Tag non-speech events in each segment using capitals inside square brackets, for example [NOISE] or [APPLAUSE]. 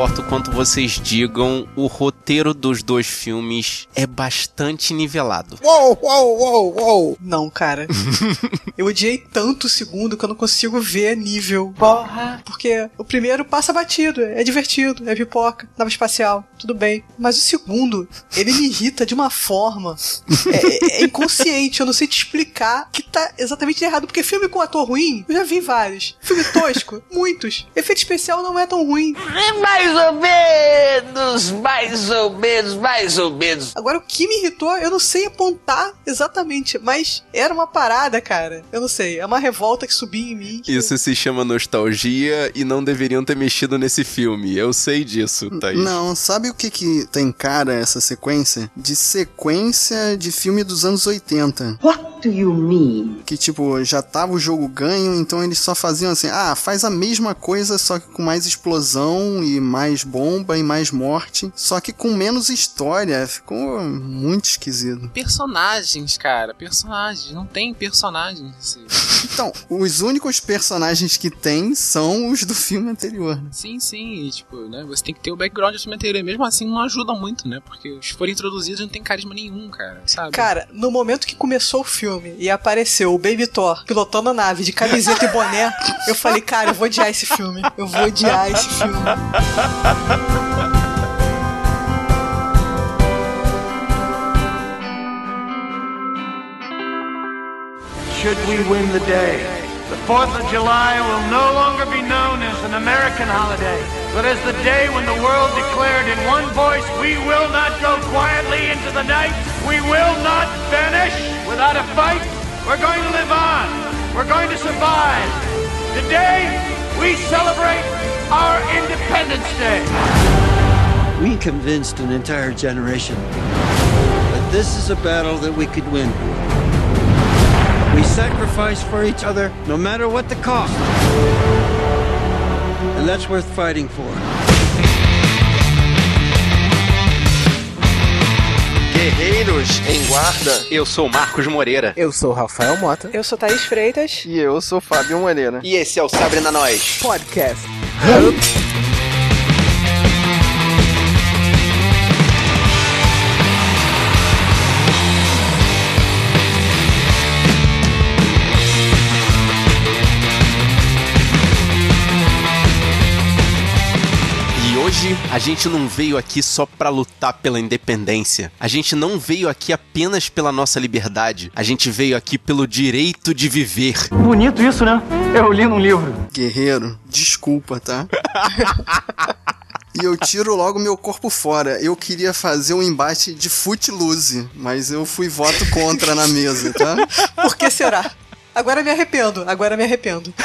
importa o quanto vocês digam, o roteiro dos dois filmes é bastante nivelado. Uou, uou, uou, uou. Não, cara. [LAUGHS] eu odiei tanto o segundo que eu não consigo ver nível. Porra. Porque o primeiro passa batido, é divertido, é pipoca, nave espacial, tudo bem. Mas o segundo, ele me irrita de uma forma. É, é inconsciente, eu não sei te explicar que tá exatamente errado. Porque filme com ator ruim, eu já vi vários. Filme tosco, [LAUGHS] muitos. Efeito especial não é tão ruim. Mais ou menos, mais ou menos, mais ou menos. Agora, o que me irritou, eu não sei apontar exatamente, mas era uma parada, cara. Eu não sei, é uma revolta que subia em mim. que- Isso se chama nostalgia e não deveriam ter mexido nesse filme. Eu sei disso, Thaís. Não, sabe o que que tem cara essa sequência? De sequência de filme dos anos 80. What do you mean? Que tipo, já tava o jogo ganho, então eles só faziam assim, ah, faz a mesma coisa, só que com mais explosão e mais bomba e mais morte, só que com menos história. Ficou muito esquisito. Personagens, cara, personagens. Não tem personagens. Então, os únicos personagens que tem são os do filme anterior. né? Sim, sim, e, tipo, né? Você tem que ter o background do filme anterior. Mesmo assim, não ajuda muito, né? Porque os que foram introduzidos não tem carisma nenhum, cara, sabe? Cara, no momento que começou o filme e apareceu o Baby Thor pilotando a nave de camiseta e boné, eu falei, cara, eu vou odiar esse filme. Eu vou odiar esse filme. [LAUGHS] Should we win the day, the 4th of July will no longer be known as an American holiday, but as the day when the world declared in one voice, we will not go quietly into the night, we will not vanish without a fight, we're going to live on, we're going to survive. Today, we celebrate our Independence Day. We convinced an entire generation that this is a battle that we could win. Sacrifice for each other no matter what the cost. And that's worth fighting for. Guerreiros em guarda, eu sou Marcos Moreira. Eu sou Rafael Mota. Eu sou Thaís Freitas. E eu sou Fábio Moreira. E esse é o Sabre na Nós. Podcast. Hoje a gente não veio aqui só pra lutar pela independência. A gente não veio aqui apenas pela nossa liberdade. A gente veio aqui pelo direito de viver. Bonito isso, né? Eu li num livro. Guerreiro, desculpa, tá? [LAUGHS] E eu tiro logo meu corpo fora. Eu queria fazer um embate de footloose, mas eu fui voto contra na mesa, tá? Por que será? Agora me arrependo, agora me arrependo. [LAUGHS]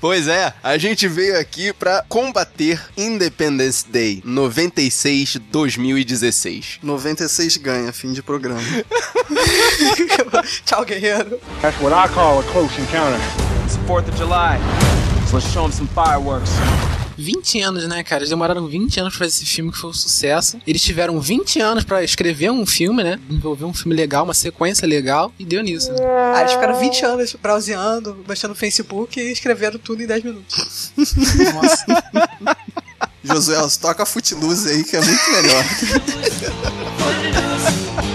Pois é, a gente veio aqui pra combater Independence Day 96 2016. 96 ganha, fim de programa. [LAUGHS] Tchau, guerreiro. That's what I call a close encounter. It's the 4th of July. So let's show them some fireworks. 20 anos, né, cara? Eles demoraram 20 anos pra fazer esse filme que foi um sucesso. Eles tiveram 20 anos pra escrever um filme, né? Desenvolver um filme legal, uma sequência legal, e deu nisso. Né? Ah, eles ficaram 20 anos browseando, baixando no Facebook e escreveram tudo em 10 minutos. Nossa. [LAUGHS] Josué, toca footloose aí que é muito melhor. [LAUGHS]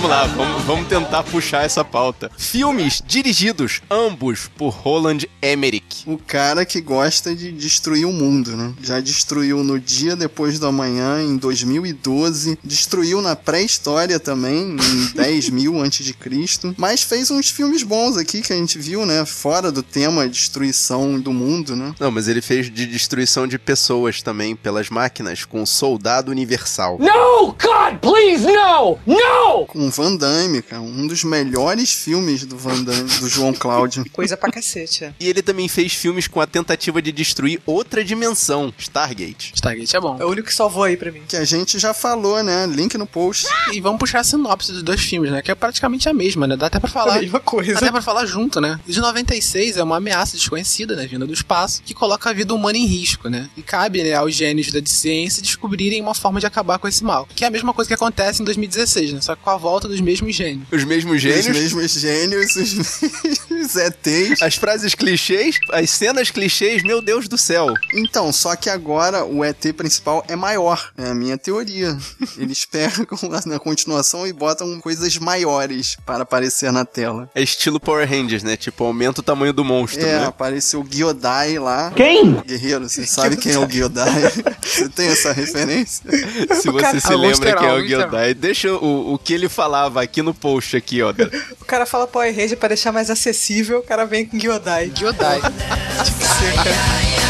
Vamos lá, vamos, vamos tentar puxar essa pauta. Filmes dirigidos ambos por Roland Emmerich. O cara que gosta de destruir o mundo, né? Já destruiu no Dia Depois do Amanhã, em 2012. Destruiu na pré-história também, em [LAUGHS] 10 mil antes de Cristo. Mas fez uns filmes bons aqui que a gente viu, né? Fora do tema destruição do mundo, né? Não, mas ele fez de destruição de pessoas também pelas máquinas com Soldado Universal. No! God, please, no! No! Com Van Damme, cara. Um dos melhores filmes do Van Damme, do João Cláudio. [LAUGHS] Coisa pra cacete. é. E ele também fez filmes com a tentativa de destruir outra dimensão, Stargate. Stargate é bom. É o único que salvou aí pra mim. Que a gente já falou, né? Link no post. E vamos puxar a sinopse dos dois filmes, né? Que é praticamente a mesma, né? Dá até pra A falar. mesma coisa. Dá até pra falar junto, né? De 96 é uma ameaça desconhecida, né? Vinda do espaço, que coloca a vida humana em risco, né? E cabe né, aos gênios da ciência descobrirem uma forma de acabar com esse mal. Que é a mesma coisa que acontece em 2016, né? Só que com a volta dos mesmos gênios. Os mesmos Os gênios, mesmos gênios, os mesmos ETs. as frases clichês, as cenas clichês, meu Deus do céu. Então, só que agora o ET principal é maior. É a minha teoria. [LAUGHS] Eles pegam na continuação e botam coisas maiores para aparecer na tela. É estilo Power Rangers, né? Tipo, aumenta o tamanho do monstro, É, né? apareceu o Gyodai lá. Quem? Guerreiro, você [LAUGHS] sabe quem é o Gyodai? [LAUGHS] você tem essa referência? Se você cara- se Ah, lembra quem é o. Gyodai, deixa o, o que ele falava aqui no post aqui, ó. O cara fala Power Ranger pra deixar mais acessível, o cara vem com Gyodai. Gyodai. [LAUGHS]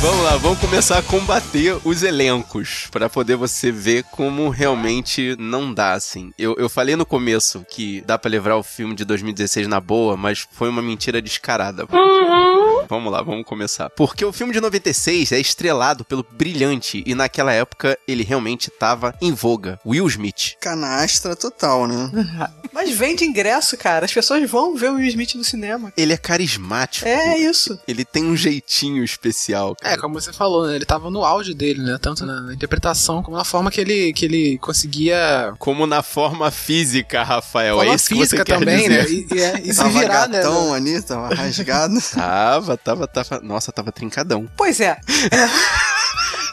Vamos lá, vamos começar a combater os elencos pra poder você ver como realmente não dá, assim. Eu, eu falei no começo que dá pra levar o filme de 2016 na boa, mas foi uma mentira descarada. Vamos lá, vamos começar. Porque o filme de 96 é estrelado pelo brilhante e naquela época ele realmente tava em voga. Will Smith. Canastra total, né? [LAUGHS] Mas vende ingresso, cara. As pessoas vão ver o Will Smith no cinema. Ele é carismático. É isso. Ele tem um jeitinho especial. cara. É, como você falou, né? Ele tava no auge dele, né? Tanto na, interpretação como na forma que ele, que ele conseguia. Como na forma física, Rafael. Forma é isso que física você quer também, dizer. né? E, e, é- e se virar, né? gatão ali, tava [LAUGHS] rasgado. Tava, tava, tava. Nossa, tava trincadão. Pois é. É. [LAUGHS]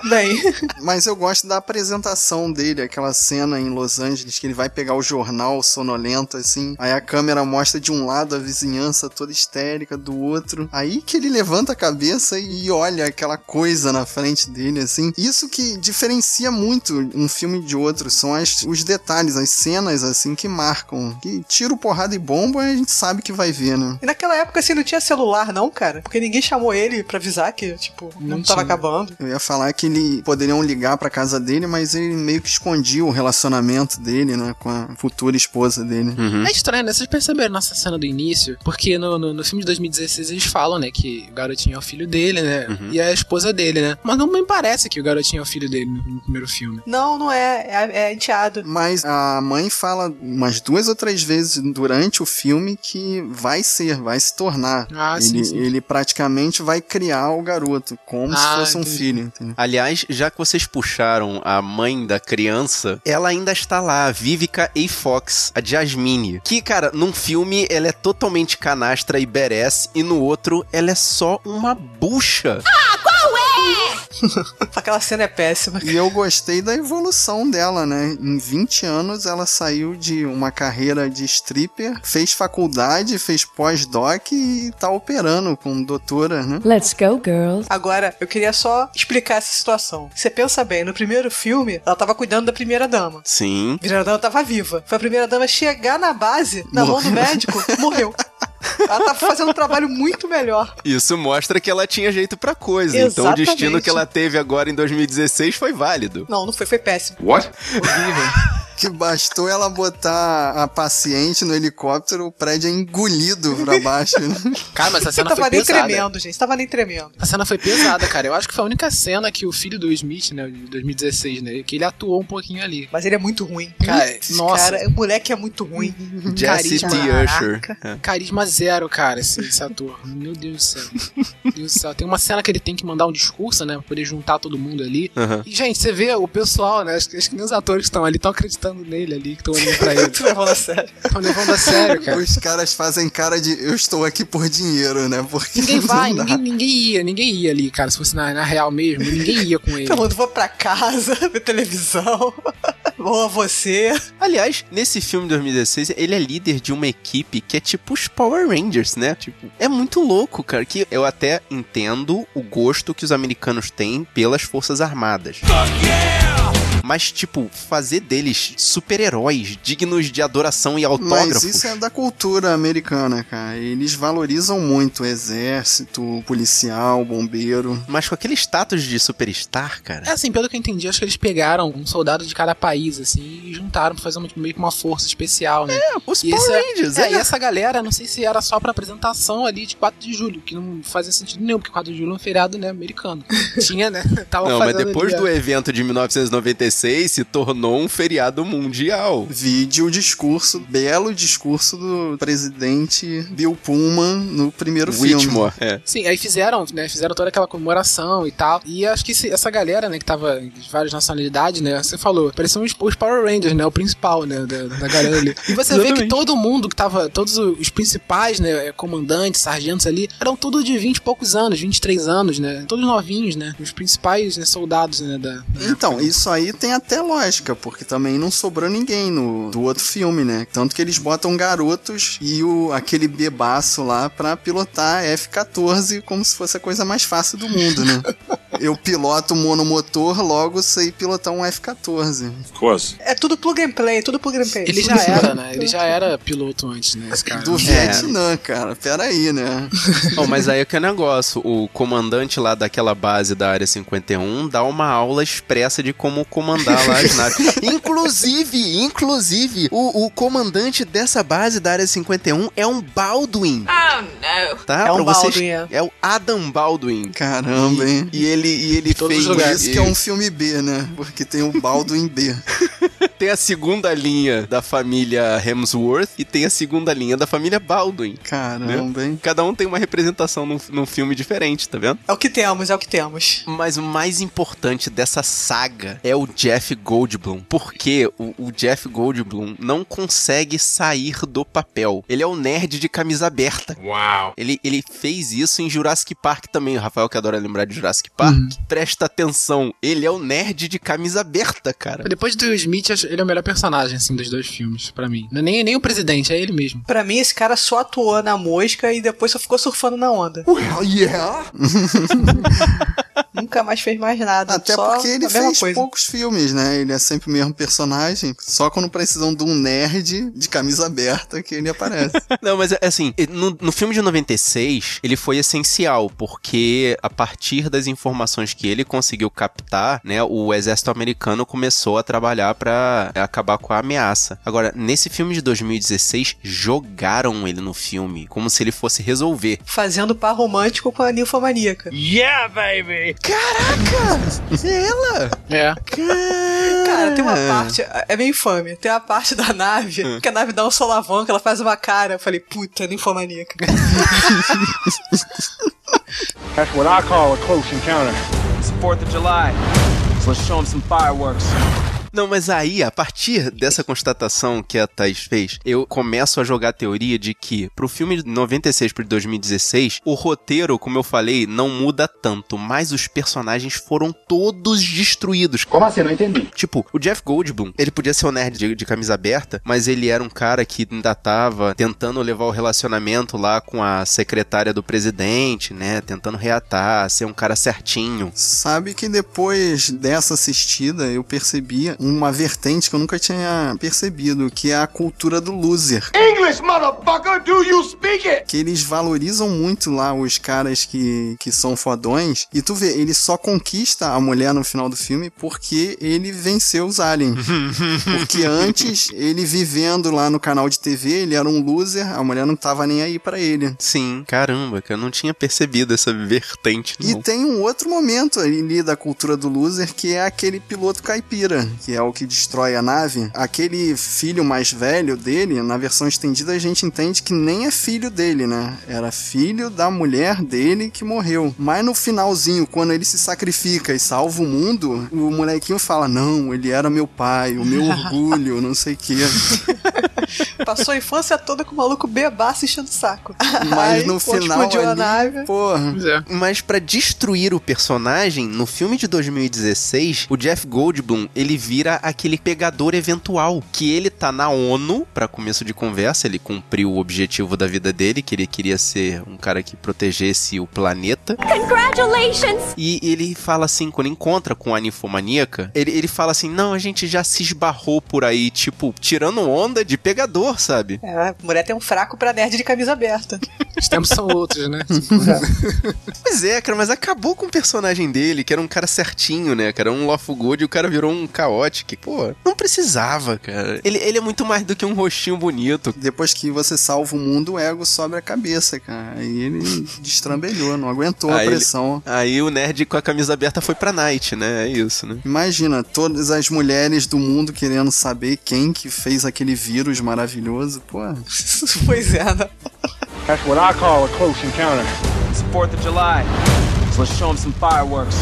Bem, [LAUGHS] Mas eu gosto da apresentação dele, aquela cena em Los Angeles que ele vai pegar o jornal sonolento, assim. Aí a câmera mostra de um lado a vizinhança toda histérica, do outro. Aí que ele levanta a cabeça e olha aquela coisa na frente dele, assim. Isso que diferencia muito um filme de outro, são as, os detalhes, as cenas, assim, que marcam. Que tiro, porrada e bomba, a gente sabe que vai ver, né? e naquela época assim não tinha celular, não, cara. Porque ninguém chamou ele pra avisar que, tipo, não, Não tava acabando. Eu ia falar que ele poderiam ligar pra casa dele, mas ele meio que escondia o relacionamento dele, né, com a futura esposa dele. Uhum. É estranho, né? Vocês perceberam nessa cena do início? Porque no, no, no filme de 2016 eles falam, né? Que o garotinho é o filho dele, né? E é a esposa dele, né? Mas não me parece que o garotinho é o filho dele no, no primeiro filme. Não, não é. É, é enteado. Mas a mãe fala umas duas ou três vezes durante o filme que vai ser, vai se tornar. Ah, ele, sim, sim. ele praticamente vai criar o garoto, como se Ah, fosse um entendi. filho. Entendeu? Aliás, já que vocês puxaram a mãe da criança, ela ainda está lá, a Vivica A. Fox, a Jasmine. Que, cara, num filme ela é totalmente canastra e badass, e no outro ela é só uma bucha. [LAUGHS] [LAUGHS] Aquela cena é péssima. E eu gostei da evolução dela, né? Em 20 anos ela saiu de uma carreira de stripper, fez faculdade, fez pós-doc e tá operando com doutora, né? Let's go, girls. Agora, eu queria só explicar essa situação. Você pensa bem, no primeiro filme, ela tava cuidando da primeira dama. Sim. A primeira dama tava viva. Foi a primeira dama chegar na base, na mão do médico, morreu. [LAUGHS] Ela tava fazendo um trabalho muito melhor. Isso mostra que ela tinha jeito pra coisa. Então o Exatamente. destino que ela teve agora em 2016 foi válido. Não, não foi, foi péssimo. What? Que bastou ela botar a paciente no helicóptero, o prédio é engolido pra baixo. né? [LAUGHS] Cara, mas Você cena tava foi nem pesada. tremendo, gente. Tava nem tremendo. A cena foi pesada, cara. Eu acho que foi a única cena que o filho do Smith, né, de 2016, né, que ele atuou um pouquinho ali. Mas ele é muito ruim. Cara, Putz, nossa. Cara, o moleque é muito ruim. [LAUGHS] Jesse T. Carisma. Usher. É. Carisma zero, cara, esse, esse ator. Meu Deus do céu. Meu Deus do céu. Tem uma cena que ele tem que mandar um discurso, né? Pra poder juntar todo mundo ali. Aham. E, gente, você vê o pessoal, né? Acho que nem os atores que estão ali estão acreditando nele ali, que estão olhando pra ele. [LAUGHS] Tu levando a sério. Estão levando a sério, cara. Os caras fazem cara de eu estou aqui por dinheiro, né? Porque Ninguém não vai, ninguém, ninguém ia, ninguém ia ali, cara. Se fosse na, na real mesmo, ninguém ia com ele. Todo mundo vou pra casa, [LAUGHS] ver televisão. [LAUGHS] Vou a você. Aliás, nesse filme de 2016, ele é líder de uma equipe que é tipo os Power Rangers, né? Tipo, é muito louco, cara. Que eu até entendo o gosto que os americanos têm pelas Forças Armadas. Mas, tipo, fazer deles super-heróis, dignos de adoração e Mas autógrafos. isso é da cultura americana, cara. Eles valorizam muito o exército, policial, bombeiro. Mas com aquele status de superstar, cara. É assim, pelo que eu entendi, acho que eles pegaram um soldado de cada país, assim, e juntaram pra fazer uma- meio que uma força especial, né? É, os E Power é- Rangers, é, é. e essa galera, não sei se era só pra apresentação ali de 4 de julho, que não fazia sentido nenhum, porque 4 de julho é um feriado, né, americano. Tinha, né? [LAUGHS] Tava Não, mas depois ali, do ó. evento de 1996 se tornou um feriado mundial. Vide o discurso, belo discurso do presidente Bill Pullman no primeiro filme. Whitmore, é. Sim, aí fizeram, né? Fizeram toda aquela comemoração e tal. E acho que essa galera, né, que tava de várias nacionalidades, né? Você falou, pareciam os, os Power Rangers, né? O principal, né? Da, da galera ali. E você vê que todo mundo que tava, todos os principais, né? Comandantes, sargentos ali, eram todos de 20 e poucos anos, 23 anos, né? Todos novinhos, né? Os principais né, soldados, né? Da, Então, isso aí tem até lógica, porque também não sobrou ninguém no do outro filme, né? Tanto que eles botam garotos e o aquele bebaço lá pra pilotar F-14 como se fosse a coisa mais fácil do mundo, né? [LAUGHS] Eu piloto monomotor, logo sei pilotar um F-14. É tudo plug and play, tudo plug and play. Ele já era, né? Ele já era piloto antes, né? Esse cara. Do Vietnã, cara. Pera aí, né? Bom, mas aí é que é o negócio. O comandante lá daquela base da Área 51 dá uma aula expressa de como comandar lá as naves. [LAUGHS] Inclusive, inclusive, o, o comandante dessa base da Área 51 é um Baldwin. Oh, no. Tá? É um Pra vocês- Baldwin, é. É o Adam Baldwin. Caramba, hein? E ele, e ele Todos fez. Por isso que é um filme B, né? Porque tem o Baldwin B. [LAUGHS] Tem a segunda linha da família Hemsworth e tem a segunda linha da família Baldwin. Caramba, hein? Cada um tem uma representação num, num filme diferente, tá vendo? É o que temos, é o que temos. Mas o mais importante dessa saga é o Jeff Goldblum. Porque o, o Jeff Goldblum não consegue sair do papel. Ele é o nerd de camisa aberta. Wow. Ele, ele fez isso em Jurassic Park também. O Rafael que adora lembrar de Jurassic Park. Presta atenção. Ele é o nerd de camisa aberta, cara. Depois do Smith, ele é o melhor personagem, assim, dos dois filmes, pra mim. Não é nem, nem o presidente, é ele mesmo. Pra mim, esse cara só atuou na mosca e depois só ficou surfando na onda. Well, yeah. [LAUGHS] Nunca mais fez mais nada. Até só porque ele fez coisa. poucos filmes, né? Ele é sempre o mesmo personagem. Só quando precisam de um nerd de camisa aberta que ele aparece. [LAUGHS] Não, mas é assim, no, no filme de 96, ele foi essencial, porque a partir das informações que ele conseguiu captar, né, o exército americano começou a trabalhar pra acabar com a ameaça. Agora, nesse filme de 2016, jogaram ele no filme, como se ele fosse resolver. Fazendo par romântico com a ninfomaníaca. Yeah, baby! Caraca! Ela! É. Cara, tem uma parte, é meio infame. Tem uma parte da nave Hum. que a nave dá um solavanco, ela faz uma cara. Eu falei, puta, ninfomaníaca. [LAUGHS] That's what I call a close encounter. It's 4th of July. So let's show them some fireworks. Não, mas aí, a partir dessa constatação que a Thais fez, eu começo a jogar a teoria de que, pro filme de 96 pro 2016, o roteiro, como eu falei, não muda tanto, mas os personagens foram todos destruídos. Como assim? Não entendi. Tipo, o Jeff Goldblum, ele podia ser um nerd de, de camisa aberta, mas ele era um cara que ainda tava tentando levar o relacionamento lá com a secretária do presidente, né? Tentando reatar, ser um cara certinho. Sabe que depois dessa assistida eu percebi uma vertente que eu nunca tinha percebido, que é a cultura do loser. English, motherfucker, do you speak it? Que eles valorizam muito lá os caras que, que são fodões. E tu vê, ele só conquista a mulher no final do filme porque ele venceu os aliens. [LAUGHS] porque antes, ele vivendo lá no canal de TV, ele era um loser, a mulher não tava nem aí pra ele. Sim, caramba, que eu não tinha percebido essa vertente, E não. tem um outro momento ali da cultura do loser que é aquele piloto caipira, que é o que destrói a nave. Aquele filho mais velho dele, na versão estendida, a gente entende que nem é filho dele, né? Era filho da mulher dele que morreu. Mas no finalzinho, quando ele se sacrifica e salva o mundo, o molequinho fala: Não, ele era meu pai, o meu orgulho, não sei o quê. [LAUGHS] Passou a infância toda com o maluco bebaço enchendo o saco. Mas Aí, no final explodiu a ali, nave. porra. É. Mas pra destruir o personagem, no filme de 2016, o Jeff Goldblum, ele vira aquele pegador eventual, que ele tá na ONU, pra começo de conversa, ele cumpriu o objetivo da vida dele, que ele queria ser um cara que protegesse o planeta. Congratulations! E ele fala assim, quando encontra com a ninfomaníaca, ele, ele fala assim, não, a gente já se esbarrou por aí, tipo, tirando onda de pegador, sabe? É, a mulher tem um fraco pra nerd de camisa aberta. Os tempos são outros, né? [LAUGHS] Pois é, cara, mas acabou com o personagem dele, que era um cara certinho, né? Que era um lawful good e o cara virou um caótico. Pô, não precisava, cara. Ele, ele é muito mais do que um rostinho bonito. Depois que você salva o mundo, o ego sobe a cabeça, cara. Aí ele [LAUGHS] destrambelhou, não aguentou a Aí ele- pressão. Aí o nerd com a camisa aberta foi pra Night, né? É isso, né? Imagina, todas as mulheres do mundo querendo saber quem que fez aquele vírus maravilhoso. Pô, [LAUGHS] pois é, né? That's what I call a close encounter. It's 4th of July. So let's show 'em some fireworks.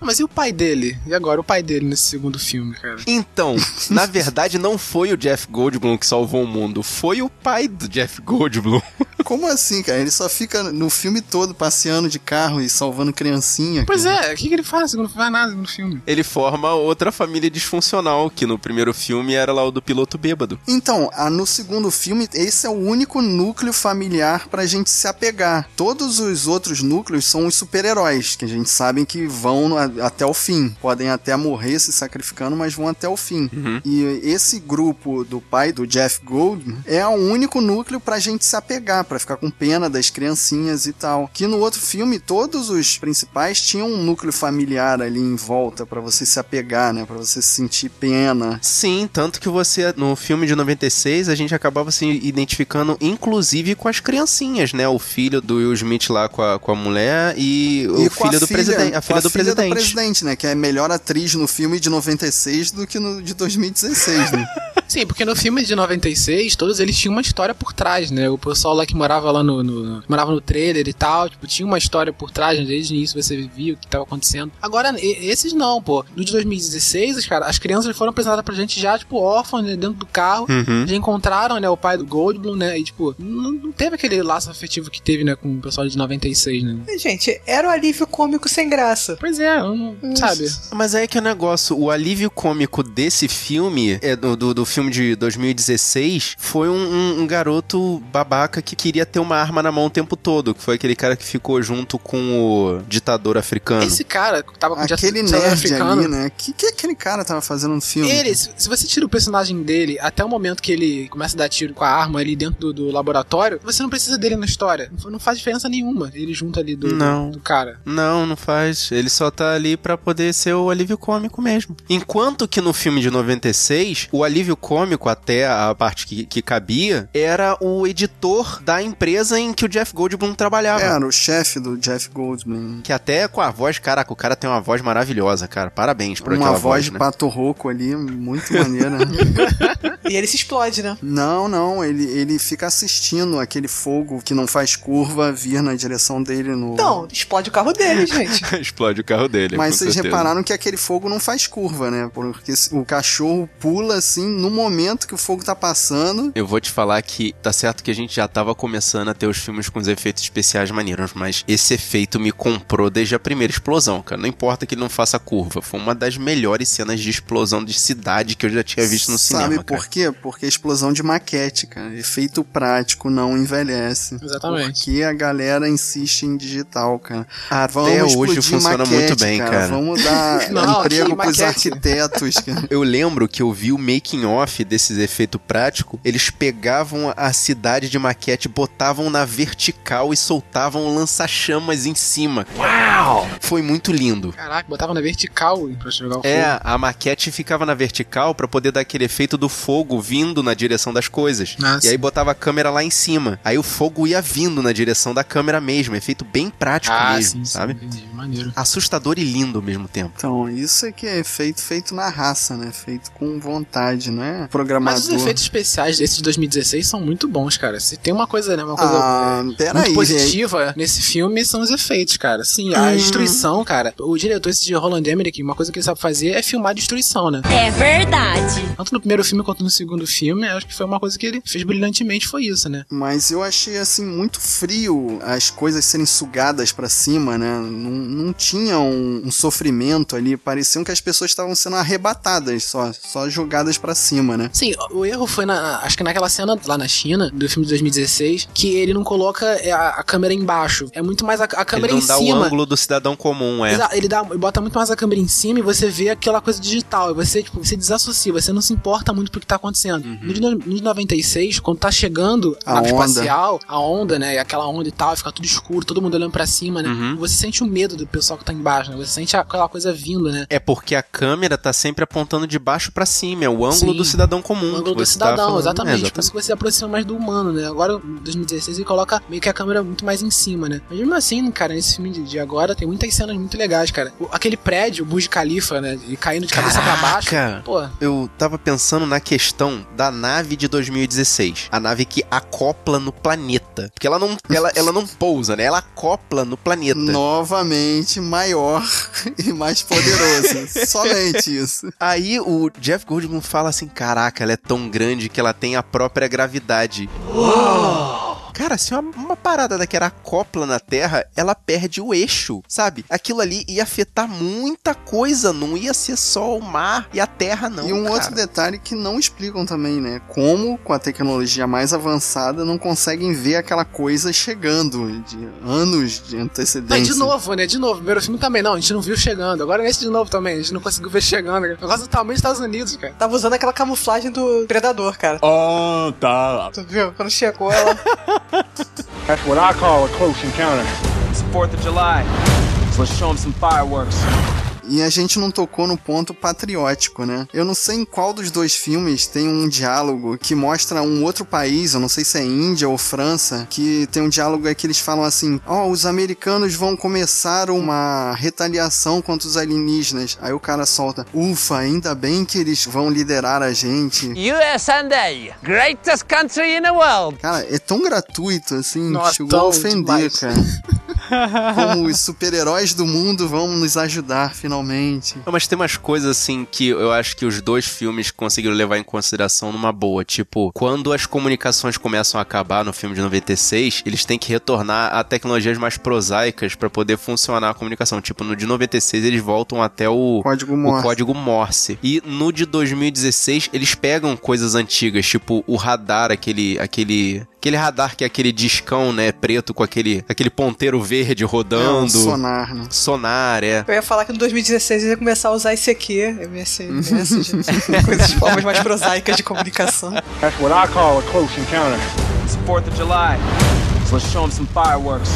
Mas e o pai dele? E agora o pai dele nesse segundo filme, cara? Então, [LAUGHS] na verdade, não foi o Jeff Goldblum que salvou o mundo, foi o pai do Jeff Goldblum. Como assim, cara? Ele só fica no filme todo passeando de carro e salvando criancinha. Pois cara. é, o que, que ele faz? Ele não faz nada no filme. Ele forma outra família disfuncional, que no primeiro filme era lá o do piloto bêbado. Então, ah, no segundo filme, esse é o único núcleo familiar pra gente se apegar. Todos os outros núcleos são os super-heróis, que a gente sabe que vão a- até o fim. Podem até morrer se sacrificando, mas vão até o fim. E esse grupo do pai do Jeff Goldblum é o único núcleo pra gente se apegar, pra ficar com pena das criancinhas e tal. Que no outro filme, todos os principais tinham um núcleo familiar ali em volta pra você se apegar, né? Pra você sentir pena. Sim, tanto que você, no filme de 96, a gente acabava se identificando, inclusive, com as criancinhas, né? O filho do Will Smith lá com a, com a mulher e, o E com filho do presidente. A com filha do presidente. presidente, né? Que é melhor atriz no filme de 96 do que no de 2016, né? [LAUGHS] Sim, porque no filme de 96, todos eles tinham uma história por trás, né? O pessoal lá que morava lá no, no- morava no trailer e tal, tipo, tinha uma história por trás, né? desde o início você via o que tava acontecendo. Agora, e- esses não, pô. No de 2016, os cara, as crianças foram apresentadas pra gente já, tipo, órfãos, né, dentro do carro. Uhum. Já encontraram, né, o pai do Goldblum, né? E, tipo, não, não teve aquele laço afetivo que teve, né, com o pessoal de 96, né? Gente, era o alívio cômico sem graça. Pois é, eu não, sabe? Mas aí que é o negócio, o alívio cômico desse filme, é do, do, do filme de 2016, foi um, um- um garoto babaca que queria ter uma arma na mão o tempo todo, que foi aquele cara que ficou junto com o ditador africano. Esse cara que tava com Aquele ditador nerd africano, ali, né? O que, que aquele cara tava fazendo no filme? Ele, se, se você tira o personagem dele até o momento que ele começa a dar tiro com a arma ali dentro do, do laboratório, você não precisa dele na história. Não, não faz diferença nenhuma ele junto ali do, Não. do, do cara. Não, não faz. Ele só tá ali pra poder ser o alívio cômico mesmo. Enquanto que no filme de 96, o alívio cômico, até a parte que, que cabia, era o editor da empresa em que o Jeff Goldblum trabalhava. Era o chefe do Jeff Goldblum. Que até com a voz, caraca, o cara tem uma voz maravilhosa, cara. Parabéns por Uma aquela voz voz, de né? pato rouco ali, muito maneira. [LAUGHS] E ele se explode, né? não, não, ele, ele fica assistindo aquele fogo que não faz curva vir na direção dele no. Então, explode o carro dele, [LAUGHS] gente. Explode o carro dele. Mas com vocês certeza. repararam que aquele fogo não faz curva, né? Porque o cachorro pula assim no momento que o fogo tá passando. Eu vou te falar que tá certo que a gente já tava começando a ter os filmes com os efeitos especiais maneiros, mas esse efeito me comprou desde a primeira explosão, cara. Não importa que ele não faça curva. Foi uma das melhores cenas de explosão de cidade que eu já tinha visto no Sabe cinema, por cara. quê? Porque é explosão de maquete, cara. Efeito prático não envelhece. Exatamente. Porque a galera insiste em digital, cara. Até Vamos hoje funciona maquete, muito bem, cara. Vamos dar [LAUGHS] Não, emprego pros arquitetos, cara. Eu lembro que eu vi o making off desses efeitos práticos. Eles pegavam a cidade de maquete, botavam na vertical e soltavam lança-chamas em cima. Uau! Foi muito lindo. Caraca, botava na vertical pra jogar o É, fogo. a maquete ficava na vertical pra poder dar aquele efeito do fogo vindo na direção das coisas. Nossa. E aí botava a câmera lá em cima. Aí o fogo ia vindo na direção da câmera mesmo. Efeito bem prático Ah, mesmo, sim, sim, sabe? entendi. Maneiro. Assustador e lindo ao mesmo tempo. Então, isso é que é feito, feito na raça, né? Feito com vontade, não é Mas programador. os efeitos especiais desses de 2016 são muito bons, cara. Se tem uma coisa, né? Uma coisa Ah, muito positiva nesse filme são os efeitos, cara. Sim, a Hum. destruição, cara. O diretor, esse de Roland Emmerich, uma coisa que ele sabe fazer é filmar destruição, né? É verdade. Tanto no primeiro filme quanto no segundo filme, acho que foi uma coisa que ele fez brilhantemente, foi isso, né? Mas eu achei assim muito frio as coisas serem sugadas pra cima, né? Não, não tinha um, um sofrimento ali, pareciam que as pessoas estavam sendo arrebatadas só, só jogadas pra cima, né? Sim, o erro foi na. Acho que naquela cena lá na China, do filme de 2016, que ele não coloca é, a, a câmera embaixo. É muito mais a, a câmera Ele não em dá o cima. ângulo do cidadão comum, é. Exa- Ele dá, ele bota muito mais a câmera em cima e você vê aquela coisa digital. E você, tipo, você desassocia, você não se importa muito pro que tá acontecendo. No, de, no de 96, quando tá chegando A nave onda. espacial, a onda, né? E aquela onda e tal, fica tudo escuro, todo mundo olhando pra cima, né? Uhum. Você sente o medo do pessoal que tá embaixo, né? Você sente aquela coisa vindo, né? É porque a câmera tá sempre apontando de baixo pra cima, é o ângulo Sim. do cidadão comum. O ângulo que do tá cidadão, falando. exatamente. Por isso que você se aproxima mais do humano, né? Agora, em 2016, ele coloca meio que a câmera muito mais em cima, né? Mas mesmo assim, cara, nesse filme de- agora tem muitas cenas muito legais, cara. O- aquele prédio, o Burj Khalifa, né? E caindo de cabeça pra baixo. Caraca! Pô, Eu tava pensando na questão da nave de 2016. A nave que acopla no planeta. Porque ela não, ela, ela não pousa, né? Ela acopla no planeta. Novamente maior [LAUGHS] e mais poderoso. [LAUGHS] Somente isso. Aí o Jeff Goldblum fala assim: caraca, ela é tão grande que ela tem a própria gravidade. Cara, se uma, uma parada daquela acopla na Terra, ela perde o eixo, sabe? Aquilo ali ia afetar muita coisa, não ia ser só o mar e a Terra, não. e um cara. outro detalhe que não explicam também, né? Como, com a tecnologia mais avançada, não conseguem ver aquela coisa chegando de anos de Mas antecedência. de novo, né? De novo. Primeiro filme também não, a gente não viu chegando. Agora nesse de novo também, a gente não conseguiu ver chegando. O negócio do tamanho dos Estados Unidos, cara. Tava usando aquela camuflagem do Predador, cara. Oh, tá. Tu viu? Quando chegou, ela. [LAUGHS] That's what I call a close encounter. It's the 4th of July, so let's show them some fireworks. E a gente não tocou no ponto patriótico, né? Eu não sei em qual dos dois filmes tem um diálogo que mostra um outro país, eu não sei se é Índia ou França, que tem um diálogo aí que eles falam assim: Ó, os americanos vão começar uma retaliação contra os alienígenas. Aí o cara solta: Ufa, ainda bem que eles vão liderar a gente. USA, greatest country in the world. Cara, é tão gratuito assim, Nossa, chegou a ofender, demais. cara. [LAUGHS] Como os super-heróis do mundo vão nos ajudar finalmente. Não, mas tem umas coisas assim que eu acho que os dois filmes conseguiram levar em consideração numa boa. Tipo, quando as comunicações começam a acabar no filme de 96, eles têm que retornar a tecnologias mais prosaicas pra poder funcionar a comunicação. Tipo, no de 96 eles voltam até o Código o Morse. código Morse. E no de 2016 eles pegam coisas antigas, tipo o radar, aquele aquele aquele radar que é aquele discão, né, preto com aquele aquele ponteiro verde É, um rodando. sonar, né? Sonar, é. Eu ia falar que no 2016 eu ia começar a usar ICQ, MS, Message, coisas, formas mais prosaicas de comunicação. That's what I call a close encounter. It's 4th of July, so let's show 'em some fireworks.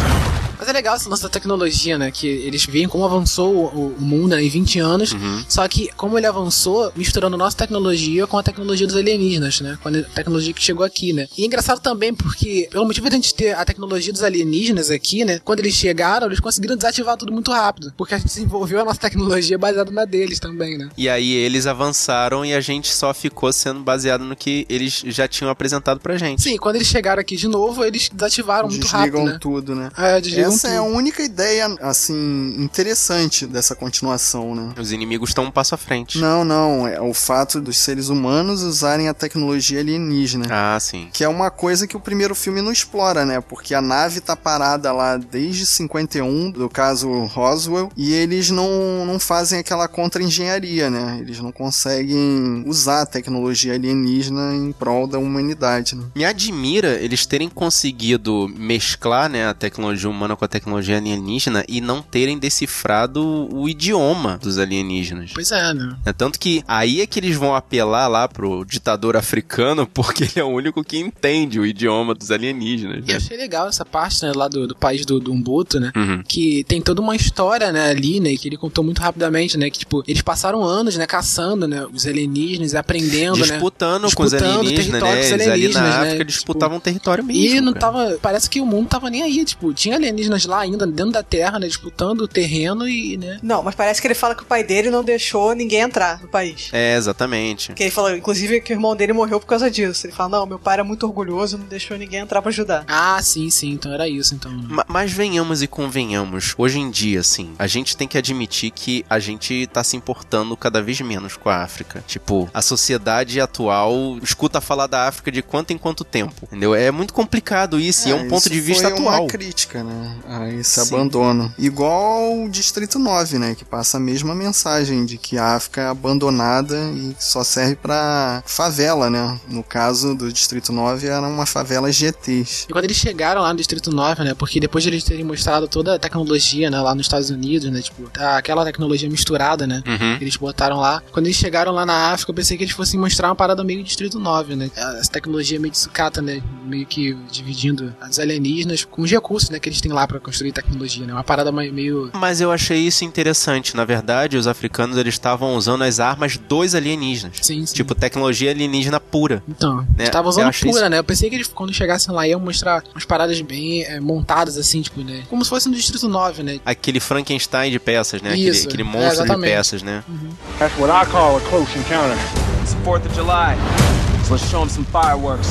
Mas é legal esse lance da tecnologia, né? Que eles veem como avançou o, o mundo né, em 20 anos. Só que como ele avançou, misturando nossa tecnologia com a tecnologia dos alienígenas, né? Com a tecnologia que chegou aqui, né? E é engraçado também porque, pelo motivo de a gente ter a tecnologia dos alienígenas aqui, né? Quando eles chegaram, eles conseguiram desativar tudo muito rápido. Porque a gente desenvolveu a nossa tecnologia baseada na deles também, né? E aí eles avançaram e a gente só ficou sendo baseado no que eles já tinham apresentado pra gente. Sim, quando eles chegaram aqui de novo, eles desativaram muito rápido, Desligam né? tudo, né? É, desligam Essa é a única ideia, assim, interessante dessa continuação, né? Os inimigos estão um passo à frente. Não, não, é o fato dos seres humanos usarem a tecnologia alienígena. Ah, sim. Que é uma coisa que o primeiro filme não explora, né? Porque a nave tá parada lá desde 51, do caso Roswell, e eles não, não fazem aquela contra-engenharia, né? Eles não conseguem usar a tecnologia alienígena em prol da humanidade, né? Me admira eles terem conseguido mesclar né, a tecnologia humana com a tecnologia alienígena e não terem decifrado o idioma dos alienígenas. Pois é, né? É tanto que aí é que eles vão apelar lá pro ditador africano, [LAUGHS] porque ele é o único que entende o idioma dos alienígenas. E eu Né? achei legal essa parte, né, lá do, do país do, do Umbuto, né? Uhum. Que tem toda uma história, né, ali, né, que ele contou muito rapidamente, né, que, tipo, eles passaram anos, né, caçando, né, os alienígenas, e aprendendo, né? Disputando, com os Disputando alienígenas, né? os Eles ali alienígenas, na né? África Tipo, disputavam território mesmo. E não cara. tava. Parece que o mundo tava nem aí. Tipo, tinha alienígena alienígenas lá ainda, dentro da Terra, né? Disputando o terreno e, né? Não, mas parece que ele fala que o pai dele não deixou ninguém entrar no país. É, exatamente. Que ele falou, inclusive, que o irmão dele morreu por causa disso. Ele fala, não, meu pai era muito orgulhoso, não deixou ninguém entrar pra ajudar. Ah, sim, sim. Então era isso, então. Ma- Mas venhamos e convenhamos, hoje em dia, assim, a gente tem que admitir que a gente tá se importando cada vez menos com a África. Tipo, a sociedade atual escuta falar da África de quanto em quanto tempo, entendeu? É muito complicado isso, e é um ponto isso de vista foi atual. uma crítica, né? A esse Sim. abandono. Igual o Distrito 9, né? Que passa a mesma mensagem de que a África é abandonada e só serve pra favela, né? No caso do Distrito 9, era uma favela GTs. E quando eles chegaram lá no Distrito 9, né? Porque depois de eles terem mostrado toda a tecnologia, né? Lá nos Estados Unidos, né? Tipo, tá aquela tecnologia misturada, né? Uhum. que eles botaram lá. Quando eles chegaram lá na África, eu pensei que eles fossem mostrar uma parada meio Distrito 9, né? Essa tecnologia meio de sucata, né? Meio que dividindo as alienígenas com os recursos, né? Que eles têm lá pra construir tecnologia, né? Uma parada meio... Mas eu achei isso interessante. Na verdade, os africanos eles estavam usando as armas dos alienígenas. Sim, sim. Tipo, tecnologia alienígena pura. Então, né? eles estavam Eu usando pura, isso- né? Eu pensei que eles, quando chegassem lá, iam mostrar umas paradas bem é, montadas, assim, tipo, né? Como se fosse no Distrito 9, né? Aquele Frankenstein de peças, né? Aquele, Isso, aquele é, monstro de exatamente. peças, né? That's what I call a close encounter. It's 4th of July. So let's show them some fireworks.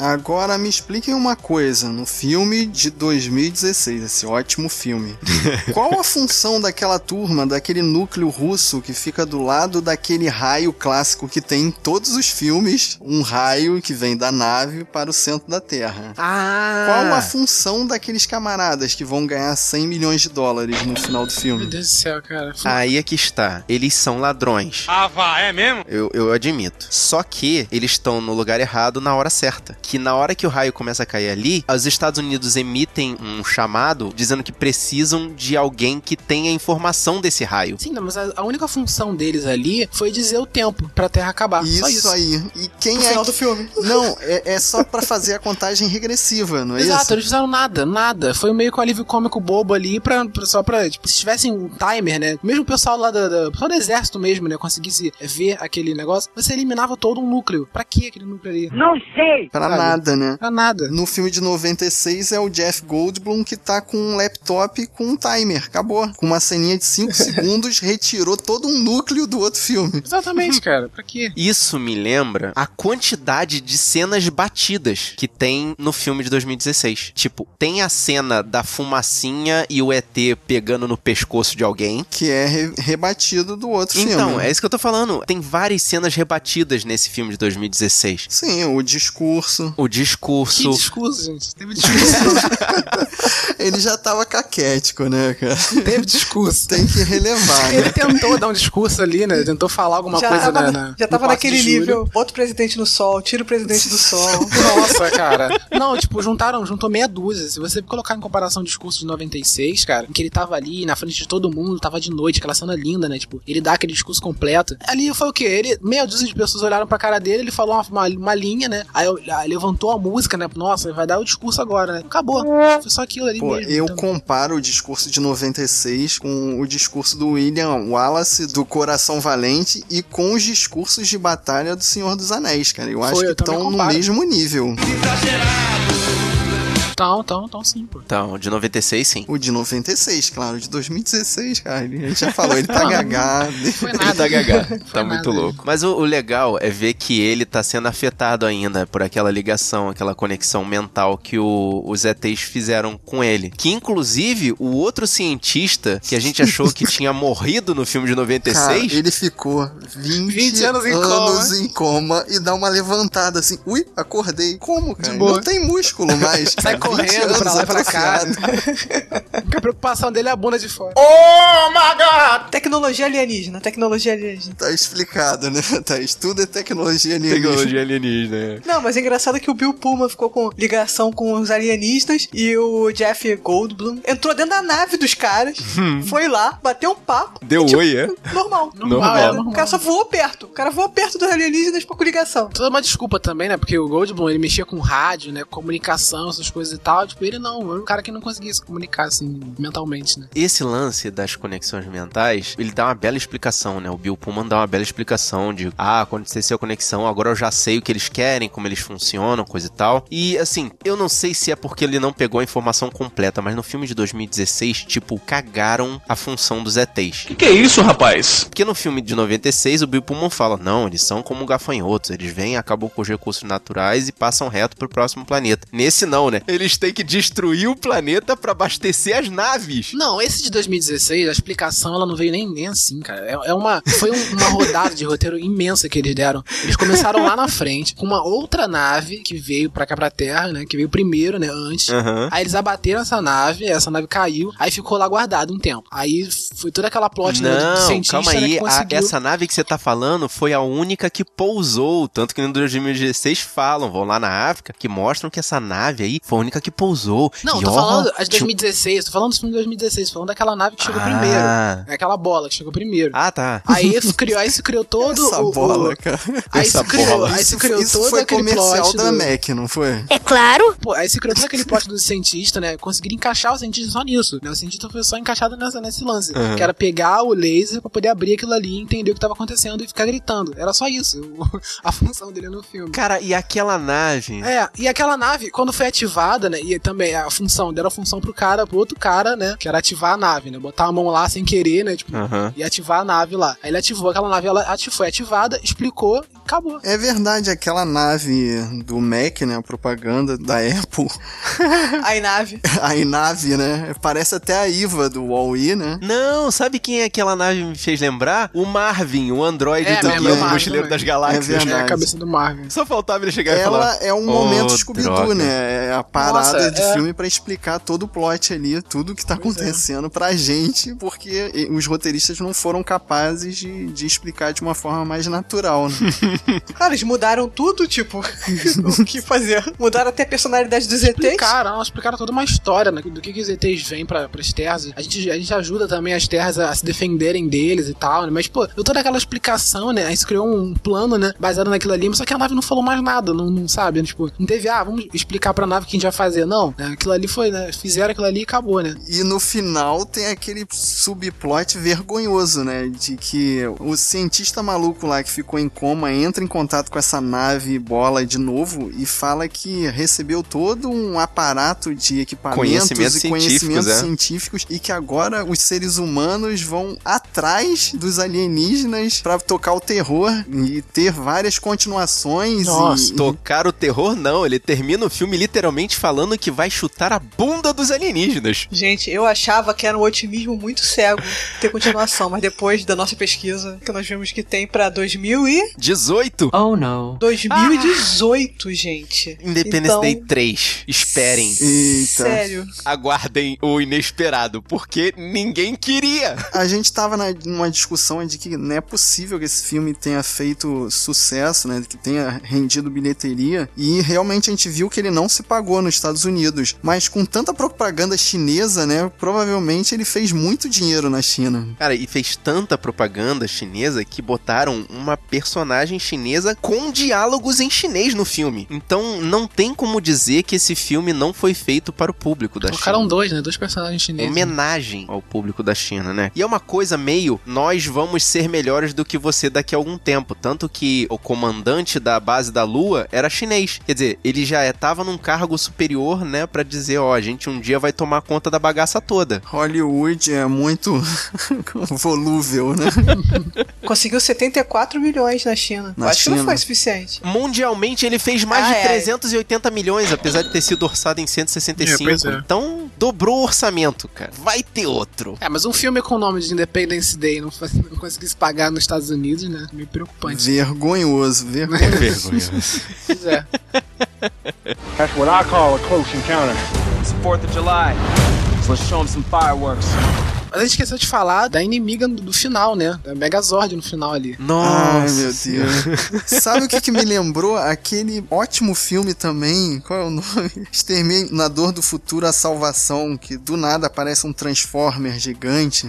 Agora me expliquem uma coisa, no filme de 2016, esse ótimo filme. [LAUGHS] Qual a função daquela turma, daquele núcleo russo que fica do lado daquele raio clássico que tem em todos os filmes, um raio que vem da nave para o centro da Terra? Ah! Qual a função daqueles camaradas que vão ganhar 100 milhões de dólares no final do Meu filme? Deus do céu, cara. Aí é que está. Eles são ladrões. Ah, vá, é mesmo? Eu, eu admito. Só que eles estão no lugar errado na hora certa. Que na hora que o raio começa a cair ali, os Estados Unidos emitem um chamado dizendo que precisam de alguém que tenha informação desse raio. Sim, não, mas a, a única função deles ali foi dizer o tempo pra Terra acabar. Isso, Só isso. aí. E quem No é final que... do filme. Não, é, é só pra fazer a contagem regressiva, não é Exato, isso? eles fizeram nada, nada. Foi meio que um alívio cômico bobo ali pra, pra- só pra, tipo, se tivessem um timer, né? Mesmo o pessoal lá da, da- o pessoal do exército mesmo, né? Conseguisse ver aquele negócio, você eliminava todo um núcleo. Pra que aquele núcleo ali? Não sei. Pra? Nada, né? Pra nada. No filme de 96 é o Jeff Goldblum que tá com um laptop com um timer. Acabou. Com uma ceninha de 5 [LAUGHS] segundos, retirou todo um núcleo do outro filme. Exatamente, [LAUGHS] cara. Pra quê? Isso me lembra a quantidade de cenas batidas que tem no filme de 2016. Tipo, tem a cena da fumacinha e o ET pegando no pescoço de alguém. Que é re- rebatido do outro Então, filme. é isso que eu tô falando. Tem várias cenas rebatidas nesse filme de 2016. Sim, o discurso. O Que discurso. discurso, gente. Teve discurso. [LAUGHS] Ele já tava caquético, né, cara? Teve discurso. Tem que relevar, né? Ele tentou dar um discurso ali, né? Tentou falar alguma já coisa tava, na, na- já tava 4 naquele nível. Bota o presidente no sol, tira o presidente do sol. [LAUGHS] Nossa, cara. Não, tipo, juntaram, juntou meia dúzia. Se você colocar em comparação o discurso de 96, cara, em que ele tava ali na frente de todo mundo, tava de noite, aquela cena linda, né? Tipo, ele dá aquele discurso completo. Ali foi o quê? Ele, meia dúzia de pessoas olharam pra cara dele, ele falou uma, uma, uma linha, né? Aí levantou a música, né? Nossa, vai dar o discurso agora, né? Acabou. Foi só aquilo ali Pô, mesmo. eu Então, comparo o discurso de 96 com o discurso do William Wallace do Coração Valente e com os discursos de batalha do Senhor dos Anéis, cara. Eu acho Foi, que eu também estão no mesmo nível. Então, então, então sim, pô. Então, de 96, sim. O de 96, claro, o de 2016, cara. Ele- A gente já falou, ele tá [LAUGHS] gagado. Foi Ele nada. tá gagá. tá muito nada. louco. Mas o, o legal é ver que ele tá sendo afetado ainda por aquela ligação, aquela conexão mental que o- os ETs fizeram com ele. Que inclusive o outro cientista que a gente achou que [LAUGHS] tinha morrido no filme de Cara, 96. ele ficou 20, 20 anos em anos em coma e dá uma levantada assim. Ui, acordei. Como, cara? Não tem músculo mais. Sai cara. 20 correndo pra lá e pra cá. atrofiado. [LAUGHS] A preocupação dele é a bunda de fora. Tecnologia alienígena, tecnologia alienígena. Tá explicado, né, [LAUGHS] Thaís? Tudo é tecnologia alienígena. alienígena. Não, mas é engraçado que o Bill Pullman ficou com ligação com os alienistas e o Jeff Goldblum entrou dentro da nave dos caras, foi lá, bateu um papo. Deu e, tipo, oi, é? Normal. Normal, é, é, normal. O cara só voou perto. O cara voou perto dos alienígenas com ligação. Toda uma desculpa também, né? Porque o Goldblum, ele mexia com rádio, né? Comunicação, essas coisas e tal. Tipo, ele não, era um cara que não conseguia se comunicar, assim, mentalmente, né? Esse lance das conexões mentais, ele dá uma bela explicação, né? O Bill Pullman dá uma bela explicação de, ah, aconteceu a conexão, agora eu já sei o que eles querem, como eles funcionam, coisa e tal. E, assim, eu não sei se é porque ele não pegou a informação completa, mas no filme de 2016, tipo, cagaram a função dos ETs. Que que é isso, rapaz? Porque no filme de 96, o Bill Pullman fala, não, eles são como gafanhotos, eles vêm, acabam com os recursos naturais e passam reto pro próximo planeta. Nesse não, né? Eles têm que destruir o planeta pra abastecer as naves. Não, esse de 2016, a explicação ela não veio nem, nem assim, cara. É, é uma, foi um- uma rodada de roteiro imensa que eles deram. Eles começaram lá na frente com uma outra nave que veio pra cá pra Terra, né? Que veio primeiro, né? Antes. Aham. Aí eles abateram essa nave, essa nave caiu, aí ficou lá guardado um tempo. Aí foi toda aquela plot né, do Não, cientista calma né, aí. a- conseguiu. essa nave que você tá falando foi a única que pousou. Tanto que no 2016 falam, vão lá na África, que mostram que essa nave aí foi que pousou. Não, E, tô ó, falando as de tinha- 2016, tô falando do filme de 2016, tô falando daquela nave que chegou Ah. primeiro. É aquela bola que chegou primeiro. Ah, tá. Aí isso criou, aí se criou todo Essa o, bola, o- cara. Aí Essa se criou, bola. aí se criou Isso todo foi aquele comercial plot da do- Mac, não foi? É claro. Pô, aí se criou todo aquele plot do cientista, né? Conseguiram encaixar o cientista só nisso. Né? O cientista foi só encaixado nessa, nesse lance. Uhum. Que era pegar o laser pra poder abrir aquilo ali e entender o que tava acontecendo e ficar gritando. Era só isso. [LAUGHS] a função dele no filme. Cara, e aquela nave? É, e aquela nave, quando foi ativada, né? E também a função, deram a função pro cara, pro outro cara, né? Que era ativar a nave, né? Botar a mão lá sem querer, né? Tipo, Aham. e ativar a nave lá. Aí ele ativou aquela nave, ela ati- foi ativada, explicou e acabou. É verdade, aquela nave do Mac, né? A propaganda da Apple. [LAUGHS] A nave. [LAUGHS] A nave, né? Parece até a Iva do Wall-E, né? Não, sabe quem aquela nave me fez lembrar? O Marvin, o androide É, do Guia o do Mochileiro das Galáxias. É verdade. É a cabeça do Marvin. Só faltava ele chegar e falar. Ela é um momento "Oh, Scooby-Doo, droga." né? É a parada Nossa, de é. filme pra explicar todo o plot ali, tudo que tá acontecendo pra gente, porque os roteiristas não foram capazes de, de explicar de uma forma mais natural, né? [LAUGHS] Cara, eles mudaram tudo, tipo, [LAUGHS] o que fazer. Mudaram até a personalidade dos ETs. Explicaram, explicaram toda uma história né, do que, que os ETs vêm pra, pras terras. A gente, a gente ajuda também as terras a, se defenderem deles e tal, né? Mas, pô, deu toda aquela explicação, né? Aí se criou um plano, né? Baseado naquilo ali, mas só que a nave não falou mais nada, não, não sabe? Tipo, não teve, ah, vamos explicar pra nave que a gente vai fazer. Não, né? Aquilo ali foi, né? Fizeram aquilo ali e acabou, né? E no final tem aquele subplot vergonhoso, né? De que o cientista maluco lá que ficou em coma entra em contato com essa nave bola de novo e fala que recebeu todo um aparato de equipamentos Conhecimentos e científicos, conhecimentos é. científicos e que agora os seres humanos vão atrás dos alienígenas pra tocar o terror e ter várias continuações Nossa, e, Tocar o terror, não. Ele termina o filme literalmente falando que vai chutar a bunda dos alienígenas. Gente, eu achava que era um otimismo muito cego ter continuação, mas depois da nossa pesquisa, que nós vimos que tem pra 2000 e 18. Oh no. 2018, gente. Independence Então, Day 3. Esperem. Eita. Sério. Aguardem o inesperado, porque ninguém queria. A gente tava na, numa discussão de que não é possível que esse filme tenha feito sucesso, né? Que tenha rendido bilheteria. E realmente a gente viu que ele não se pagou nos Estados Unidos. Mas com tanta propaganda chinesa, né? Provavelmente ele fez muito dinheiro na China. Cara, e fez tanta propaganda chinesa que botaram uma personagem chinesa com diálogos em chinês no filme. Então não tem como dizer que esse filme não foi feito para o público da Colocaram China. dois, né? Dois personagens chineses. Homenagem ao público da China, né? E é uma coisa meio, nós vamos ser melhores do que você daqui a algum tempo. Tanto que o comandante da base da Lua era chinês. Quer dizer, ele já estava num cargo superior, né? Pra dizer, ó, a gente um dia vai tomar conta da bagaça toda. Hollywood é muito [LAUGHS] volúvel, né? [LAUGHS] Conseguiu 74 milhões na China. Na Acho que não China. foi suficiente. Mundialmente ele fez mais Ah, de é. 380 milhões, apesar de ter sido orçado em 165. É, é. Então, dobrou o orçamento, cara. Vai ter outro. É, mas um filme com o nome de Independence Day não, faz- não conseguisse pagar nos Estados Unidos, né? Meio preocupante. Vergonhoso, vergonhoso. [LAUGHS] Pois é. [LAUGHS] That's what I call a close encounter. It's 4th of July. So let's show them some fireworks. Mas a gente esqueceu de falar da inimiga do, do final, né? Da Megazord no final ali. Nossa. Ai, meu Deus. [LAUGHS] Sabe o que, que me lembrou? Aquele ótimo filme também. Qual é o nome? [LAUGHS] Exterminador do Futuro, A Salvação. Que do nada aparece um Transformer gigante.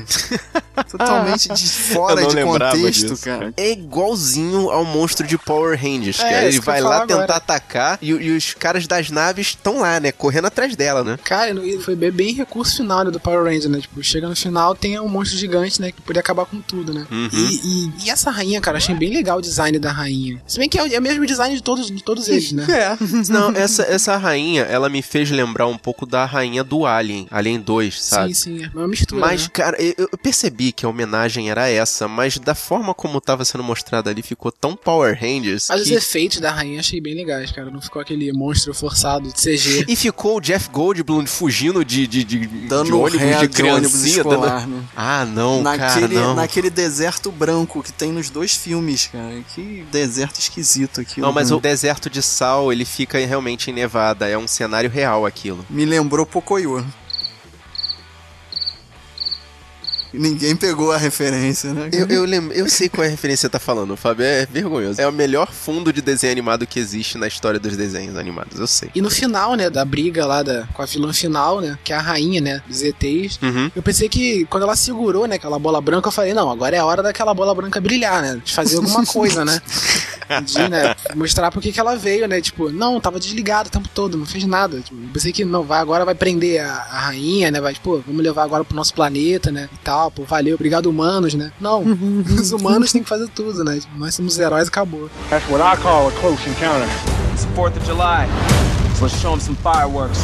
Totalmente de [LAUGHS] fora de contexto, disso, cara. É igualzinho ao monstro de Power Rangers, É, cara. Ele vai lá tentar agora. atacar e, e os caras das naves estão lá, né? Correndo atrás dela, né? Cara, foi bem, recurso final né, do Power Ranger, né? Tipo, chega no final, tem um monstro gigante, né? Que podia acabar com tudo, né? Uhum. E, e- e essa rainha, cara, achei bem legal o design da rainha. Se bem que é o, é o mesmo design de todos, de todos eles, né? É. [LAUGHS] Não, essa, essa rainha, ela me fez lembrar um pouco da rainha do Alien, Alien 2, sabe? Sim, sim. É uma mistura. Mas, né? cara, eu, eu percebi que a homenagem era essa, mas da forma como tava sendo mostrada ali, ficou tão Power Rangers Mas os que... efeitos da rainha achei bem legais, cara. Não ficou aquele monstro forçado de CG. [LAUGHS] E ficou o Jeff Goldblum fugindo de, de, de, Dando de ônibus ré de criancinha. dando- né? Ah, não, cara, Naquele, não. naquele deserto branco que tem nos dois filmes, cara. Que deserto esquisito aquilo. Não, mas né? o deserto de sal, ele fica realmente em Nevada. É um cenário real aquilo. Me lembrou Pocoyo. Ninguém pegou a referência, né? Eu, eu, lembro, eu sei qual é a referência que você tá falando, Fábio. É vergonhoso. É o melhor fundo de desenho animado que existe na história dos desenhos animados, eu sei. E no final, né, da briga lá da, com a vilã final, né, que é a rainha, né, dos ETs, Uhum. eu pensei que quando ela segurou, né, aquela bola branca, eu falei, não, agora é a hora daquela bola branca brilhar, né, de fazer alguma coisa, né, de, né, mostrar por que que ela veio, né, tipo, não, tava desligado o tempo todo, não fez nada, tipo, eu pensei que, não, vai agora vai prender a, a rainha, né, vai, pô, vamos levar agora pro nosso planeta, né, e tal, pô, valeu, obrigado humanos, né, não, [LAUGHS] os humanos têm que fazer tudo, né, nós somos heróis e acabou. That's what I call a close encounter. It's 4th of July, so let's show 'em some fireworks.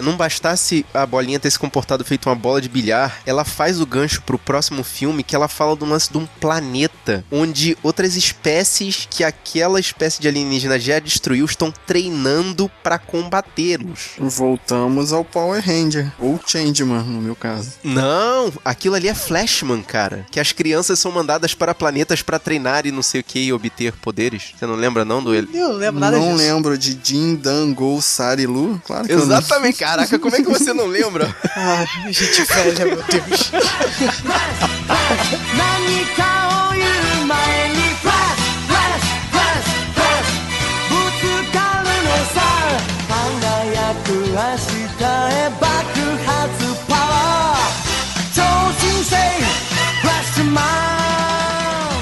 Não bastasse a bolinha ter se comportado feito uma bola de bilhar, ela faz o gancho pro próximo filme que ela fala do lance de um planeta onde outras espécies que aquela espécie de alienígena já destruiu estão treinando pra combatê-los. Voltamos ao Power Ranger. Ou Changeman, no meu caso. Não, aquilo ali é Flashman, cara. Que as crianças são mandadas para planetas pra treinar e não sei o que e obter poderes. Você não lembra não do ele? Eu não lembro nada não disso. lembro de Jin, Dan, Go, Sari, Lu? Claro que eu não. Caraca, como é que você não lembra? [LAUGHS] Ai, gente velha, meu Deus. [LAUGHS]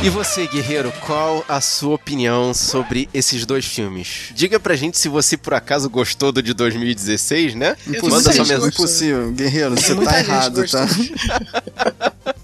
E você, guerreiro, qual a sua opinião sobre esses dois filmes? Diga pra gente se você por acaso gostou do de 2016, né? Muita Manda sua mensagem. Impossível. Guerreiro, você tá errado, gostou. tá?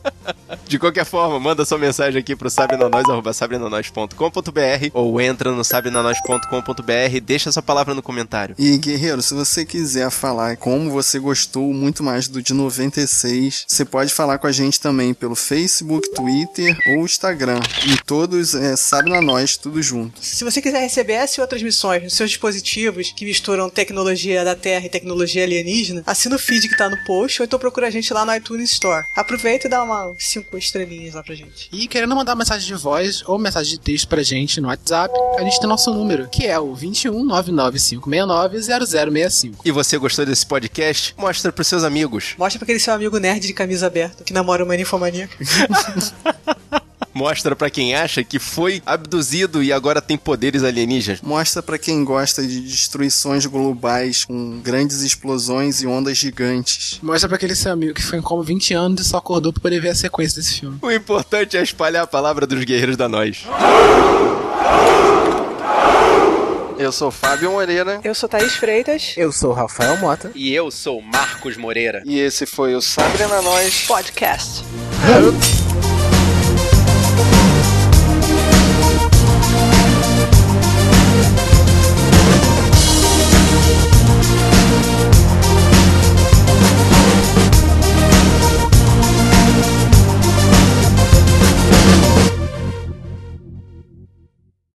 De qualquer forma, manda sua mensagem aqui pro sabrenanois.com.br ou entra no sabrenanois.com.br deixa sua palavra no comentário. E, Guerreiro, se você quiser falar como você gostou muito mais do de 96, você pode falar com a gente também pelo Facebook, Twitter ou Instagram. E todos, é, sabe na nós, tudo junto. Se você quiser receber essa e outras missões nos seus dispositivos que misturam tecnologia da Terra e tecnologia alienígena, assina o feed que tá no post ou então procura a gente lá no iTunes Store. Aproveita e dá uma 5 estrelinhas lá pra gente. E querendo mandar mensagem de voz ou mensagem de texto pra gente no WhatsApp, a gente tem nosso número, que é o 21 99569 0065. E você gostou desse podcast? Mostra pros seus amigos. Mostra pra aquele seu amigo nerd de camisa aberta que namora uma ninfomaníaca. [LAUGHS] Mostra pra quem acha que foi abduzido e agora tem poderes alienígenas. Mostra pra quem gosta de destruições globais com grandes explosões e ondas gigantes. Mostra pra aquele seu amigo que foi em como 20 anos e só acordou pra poder ver a sequência desse filme. O importante é espalhar a palavra dos guerreiros da nós. Eu sou Fábio Moreira Eu sou Thaís Freitas. Eu sou o Rafael Mota. E eu sou Marcos Moreira. e esse foi o Sabre na Nós. Podcast. Podcast. [LAUGHS]